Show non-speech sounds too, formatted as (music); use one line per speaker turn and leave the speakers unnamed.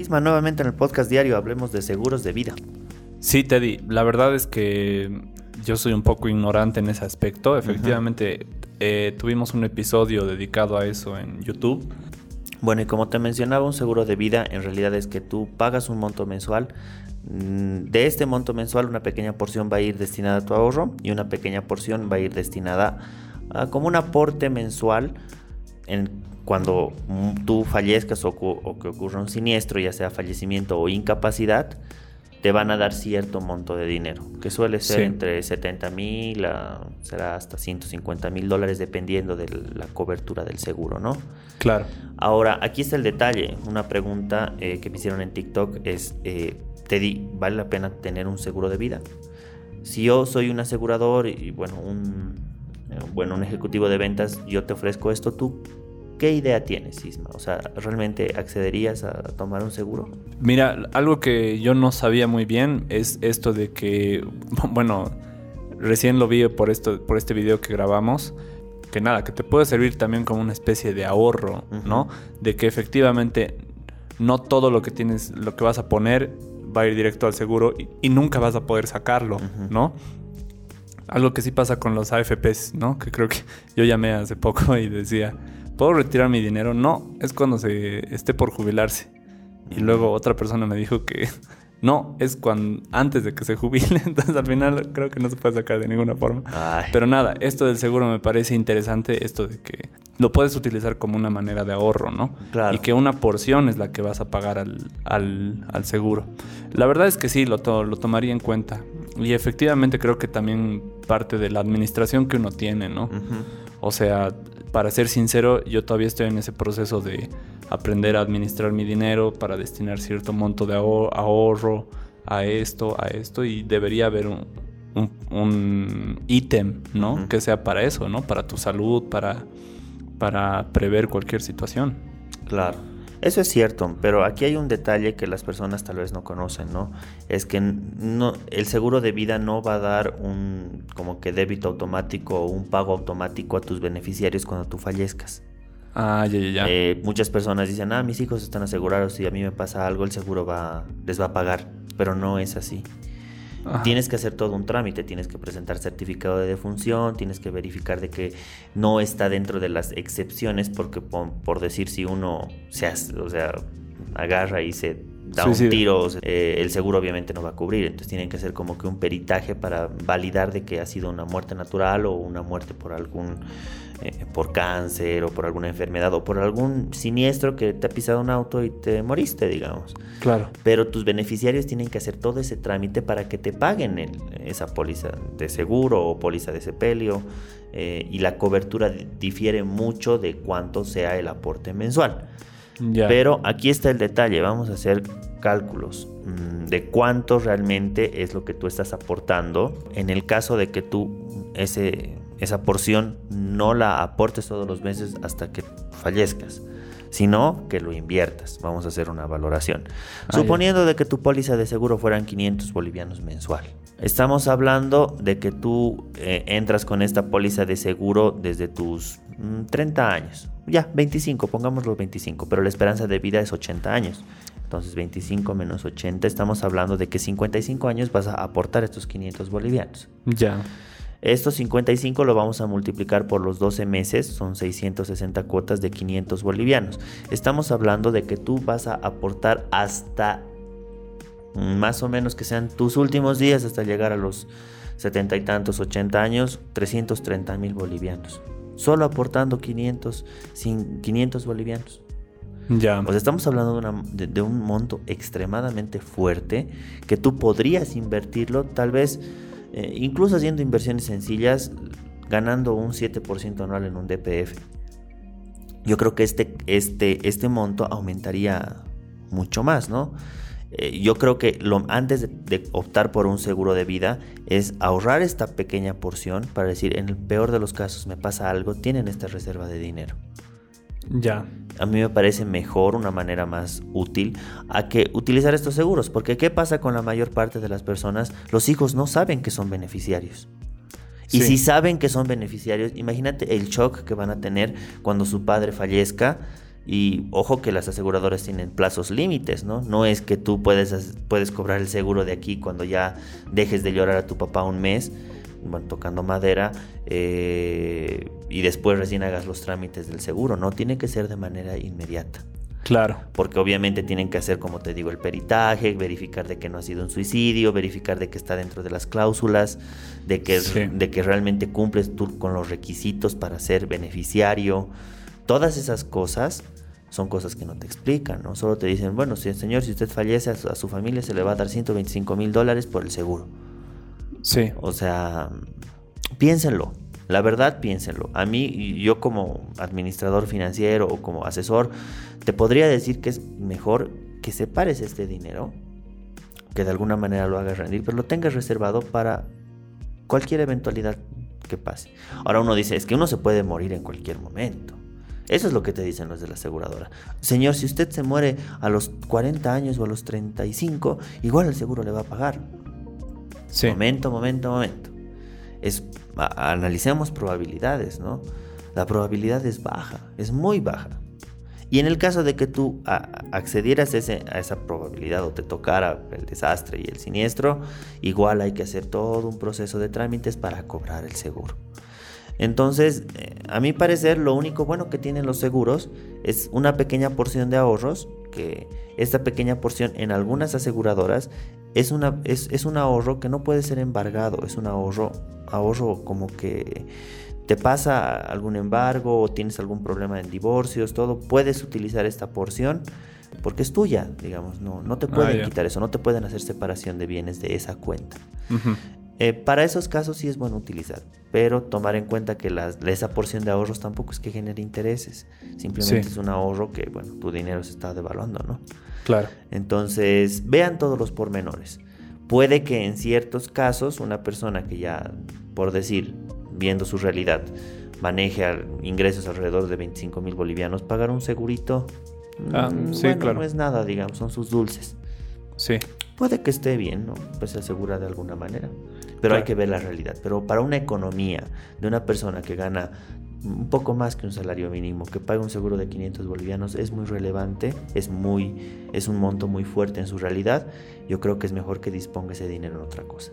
Isma, nuevamente en el podcast diario hablemos de seguros de vida.
Sí, Teddy, la verdad es que yo soy un poco ignorante en ese aspecto. Efectivamente, eh, tuvimos un episodio dedicado a eso en YouTube.
Bueno, y como te mencionaba, un seguro de vida en realidad es que tú pagas un monto mensual. Mm, de este monto mensual, una pequeña porción va a ir destinada a tu ahorro y una pequeña porción va a ir destinada a, como un aporte mensual en cuando tú fallezcas o, que ocurra un siniestro, ya sea fallecimiento o incapacidad, te van a dar cierto monto de dinero, que suele ser entre 70 mil a será hasta 150 mil dólares dependiendo de la cobertura del seguro, ¿no?
Claro.
Ahora, aquí está el detalle. Una pregunta eh, que me hicieron en TikTok es, eh, Teddy, ¿vale la pena tener un seguro de vida? Si yo soy un asegurador y bueno, un, eh, bueno, un ejecutivo de ventas, yo te ofrezco esto, ¿tú ¿Qué idea tienes, Isma? O sea, ¿realmente accederías a tomar un seguro?
Mira, algo que yo no sabía muy bien es esto de que, (laughs) bueno, recién lo vi por, esto, por este video que grabamos, que nada, que te puede servir también como una especie de ahorro, ¿no? De que efectivamente no todo lo que tienes, lo que vas a poner va a ir directo al seguro y, nunca vas a poder sacarlo, ¿no? Algo que sí pasa con los AFPs, ¿no? Que creo que (laughs) yo llamé hace poco y decía, ¿puedo retirar mi dinero? No, es cuando se esté por jubilarse. Y luego otra persona me dijo que (laughs) no, es cuando antes de que se jubile. (laughs) Entonces al final creo que no se puede sacar de ninguna forma. Pero nada, esto del seguro me parece interesante, esto de que lo puedes utilizar como una manera de ahorro, ¿no?
Claro.
Y que una porción es la que vas a pagar al, al, seguro. La verdad es que sí, lo, lo tomaría en cuenta. Y efectivamente creo que también parte de la administración que uno tiene, ¿no? O sea, para ser sincero, yo todavía estoy en ese proceso de aprender a administrar mi dinero para destinar cierto monto de ahorro a esto, a esto, y debería haber un, ítem, ¿no? Que sea para eso, ¿no? Para tu salud, para, para prever cualquier situación.
Claro. Eso es cierto, pero aquí hay un detalle que las personas tal vez no conocen, ¿no? Es que no, el seguro de vida no va a dar un como que débito automático o un pago automático a tus beneficiarios cuando tú fallezcas.
Ah, ya, ya, ya.
Eh, muchas personas dicen, ah, mis hijos están asegurados, y a mí me pasa algo, el seguro va, les va a pagar, pero no es así. Tienes que hacer todo un trámite, tienes que presentar certificado de defunción, tienes que verificar de que no está dentro de las excepciones, porque por, decir si uno se o sea, agarra y se da un tiro, eh, el seguro obviamente no va a cubrir, entonces tienen que hacer como que un peritaje para validar de que ha sido una muerte natural o una muerte por algún eh, por cáncer o por alguna enfermedad o por algún siniestro que te ha pisado un auto y te moriste, digamos.
Claro.
Pero tus beneficiarios tienen que hacer todo ese trámite para que te paguen esa póliza de seguro o póliza de sepelio eh, y la cobertura difiere mucho de cuánto sea el aporte mensual. Pero aquí está el detalle, vamos a hacer cálculos mm, de cuánto realmente es lo que tú estás aportando. En el caso de que tú ese esa porción no la aportes todos los meses hasta que fallezcas, sino que lo inviertas. Vamos a hacer una valoración. Ah, Suponiendo de que tu póliza de seguro fueran 500 bolivianos mensual. Estamos hablando de que tú eh, entras con esta póliza de seguro desde tus 30 mm, años. Ya, 25, pongamos los 25, pero la esperanza de vida es 80 años. Entonces 25 menos 80, estamos hablando de que 55 años vas a aportar estos 500 bolivianos.
Ya.
Estos 55 lo vamos a multiplicar por los 12 meses, son 660 cuotas de 500 bolivianos. Estamos hablando de que tú vas a aportar hasta más o menos que sean tus últimos días hasta llegar a los 70 y tantos, 80 años, 330 mil bolivianos. Solo aportando 500, 500 bolivianos.
Ya.
Pues estamos hablando de un monto extremadamente fuerte que tú podrías invertirlo tal vez eh, incluso haciendo inversiones sencillas, ganando un 7% anual en un DPF. Yo creo que este, este, este monto aumentaría mucho más, ¿no? Eh, yo creo que lo, antes de, optar por un seguro de vida es ahorrar esta pequeña porción para decir, en el peor de los casos me pasa algo, tienen esta reserva de dinero.
Ya.
A mí me parece mejor, una manera más útil, a que utilizar estos seguros. Porque ¿qué pasa con la mayor parte de las personas? Los hijos no saben que son beneficiarios. Y si saben que son beneficiarios, imagínate el shock que van a tener cuando su padre fallezca Y ojo que las aseguradoras tienen plazos límites, ¿no? No es que tú puedes, puedes cobrar el seguro de aquí cuando ya dejes de llorar a tu papá un mes, bueno, tocando madera, eh, y después recién hagas los trámites del seguro, ¿no? Tiene que ser de manera inmediata.
Claro.
Porque obviamente tienen que hacer, como te digo, el peritaje, verificar de que no ha sido un suicidio, verificar de que está dentro de las cláusulas, de que, de que realmente cumples tú con los requisitos para ser beneficiario. Todas esas cosas son cosas que no te explican, ¿no? Solo te dicen, bueno, si, señor, si usted fallece a su, familia se le va a dar 125 mil dólares por el seguro.
Sí.
O sea, piénsenlo. La verdad, piénsenlo. A mí, yo como administrador financiero o como asesor, te podría decir que es mejor que separes este dinero, que de alguna manera lo hagas rendir, pero lo tengas reservado para cualquier eventualidad que pase. Ahora uno dice, es que uno se puede morir en cualquier momento. Eso es lo que te dicen los de la aseguradora. Señor, si usted se muere a los 40 años o a los 35, igual el seguro le va a pagar. Momento, momento, momento. Es, analicemos probabilidades, ¿no? La probabilidad es baja, es muy baja. Y en el caso de que tú accedieras a esa probabilidad o te tocara el desastre y el siniestro, igual hay que hacer todo un proceso de trámites para cobrar el seguro. Entonces, eh, a mi parecer, lo único bueno que tienen los seguros es una pequeña porción de ahorros, que esta pequeña porción en algunas aseguradoras es, una, es, un ahorro que no puede ser embargado, es un ahorro, ahorro como que te pasa algún embargo o tienes algún problema en divorcios, todo, puedes utilizar esta porción porque es tuya, digamos, no, no te ah, pueden quitar eso, no te pueden hacer separación de bienes de esa cuenta. Eh, para esos casos sí es bueno utilizar, pero tomar en cuenta que esa porción de ahorros tampoco es que genere intereses, simplemente es un ahorro que, bueno, tu dinero se está devaluando, ¿no?
Claro.
Entonces, vean todos los pormenores. Puede que en ciertos casos una persona que ya, por decir, viendo su realidad, maneje ingresos alrededor de 25 mil bolivianos, pagar un segurito,
ah, mm, sí, claro.
no es nada, digamos, son sus dulces.
Sí.
Puede que esté bien, ¿no? Pues se asegura de alguna manera pero hay que ver la realidad. Pero para una economía de una persona que gana un poco más que un salario mínimo, que paga un seguro de 500 bolivianos, es muy relevante, es, muy, es un monto muy fuerte en su realidad. Yo creo que es mejor que disponga ese dinero en otra cosa.